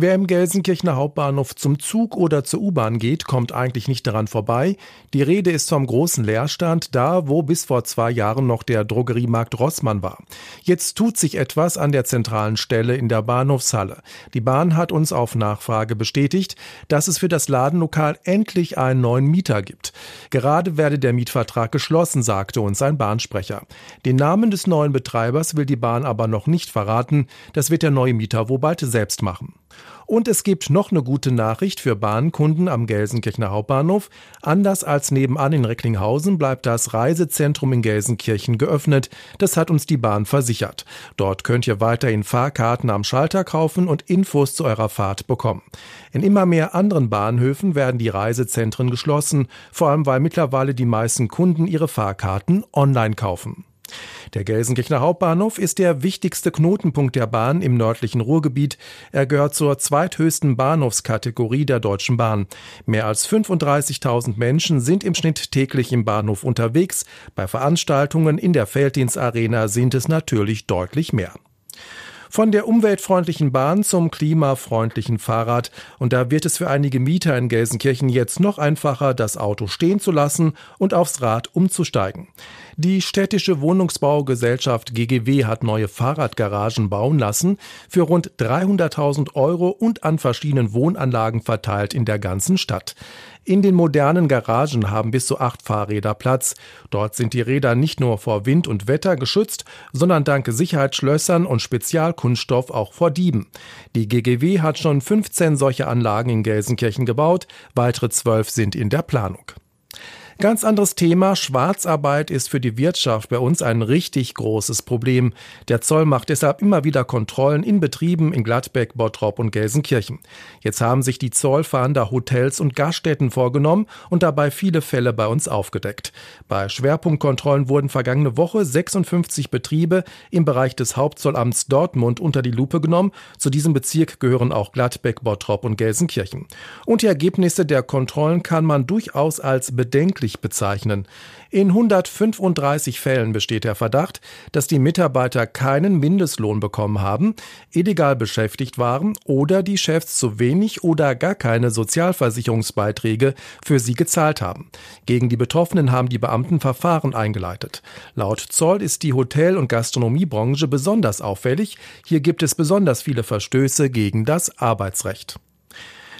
Wer im Gelsenkirchener Hauptbahnhof zum Zug oder zur U-Bahn geht, kommt eigentlich nicht daran vorbei. Die Rede ist vom großen Leerstand da, wo bis vor zwei Jahren noch der Drogeriemarkt Rossmann war. Jetzt tut sich etwas an der zentralen Stelle in der Bahnhofshalle. Die Bahn hat uns auf Nachfrage bestätigt, dass es für das Ladenlokal endlich einen neuen Mieter gibt. Gerade werde der Mietvertrag geschlossen, sagte uns ein Bahnsprecher. Den Namen des neuen Betreibers will die Bahn aber noch nicht verraten. Das wird der neue Mieter wohl bald selbst machen. Und es gibt noch eine gute Nachricht für Bahnkunden am Gelsenkirchener Hauptbahnhof. Anders als nebenan in Recklinghausen bleibt das Reisezentrum in Gelsenkirchen geöffnet. Das hat uns die Bahn versichert. Dort könnt ihr weiterhin Fahrkarten am Schalter kaufen und Infos zu eurer Fahrt bekommen. In immer mehr anderen Bahnhöfen werden die Reisezentren geschlossen, vor allem weil mittlerweile die meisten Kunden ihre Fahrkarten online kaufen. Der Gelsenkirchener Hauptbahnhof ist der wichtigste Knotenpunkt der Bahn im nördlichen Ruhrgebiet. Er gehört zur zweithöchsten Bahnhofskategorie der Deutschen Bahn. Mehr als 35.000 Menschen sind im Schnitt täglich im Bahnhof unterwegs. Bei Veranstaltungen in der Felddienstarena sind es natürlich deutlich mehr. Von der umweltfreundlichen Bahn zum klimafreundlichen Fahrrad. Und da wird es für einige Mieter in Gelsenkirchen jetzt noch einfacher, das Auto stehen zu lassen und aufs Rad umzusteigen. Die städtische Wohnungsbaugesellschaft GGW hat neue Fahrradgaragen bauen lassen für rund 300.000 Euro und an verschiedenen Wohnanlagen verteilt in der ganzen Stadt. In den modernen Garagen haben bis zu acht Fahrräder Platz. Dort sind die Räder nicht nur vor Wind und Wetter geschützt, sondern dank Sicherheitsschlössern und Spezialkunststoff auch vor Dieben. Die GGW hat schon 15 solche Anlagen in Gelsenkirchen gebaut, weitere zwölf sind in der Planung. Ganz anderes Thema. Schwarzarbeit ist für die Wirtschaft bei uns ein richtig großes Problem. Der Zoll macht deshalb immer wieder Kontrollen in Betrieben in Gladbeck, Bottrop und Gelsenkirchen. Jetzt haben sich die Zollfahnder Hotels und Gaststätten vorgenommen und dabei viele Fälle bei uns aufgedeckt. Bei Schwerpunktkontrollen wurden vergangene Woche 56 Betriebe im Bereich des Hauptzollamts Dortmund unter die Lupe genommen. Zu diesem Bezirk gehören auch Gladbeck, Bottrop und Gelsenkirchen. Und die Ergebnisse der Kontrollen kann man durchaus als bedenklich verdächtig bezeichnen. In 135 Fällen besteht der Verdacht, dass die Mitarbeiter keinen Mindestlohn bekommen haben, illegal beschäftigt waren oder die Chefs zu wenig oder gar keine Sozialversicherungsbeiträge für sie gezahlt haben. Gegen die Betroffenen haben die Beamten Verfahren eingeleitet. Laut Zoll ist die Hotel- und Gastronomiebranche besonders auffällig. Hier gibt es besonders viele Verstöße gegen das Arbeitsrecht.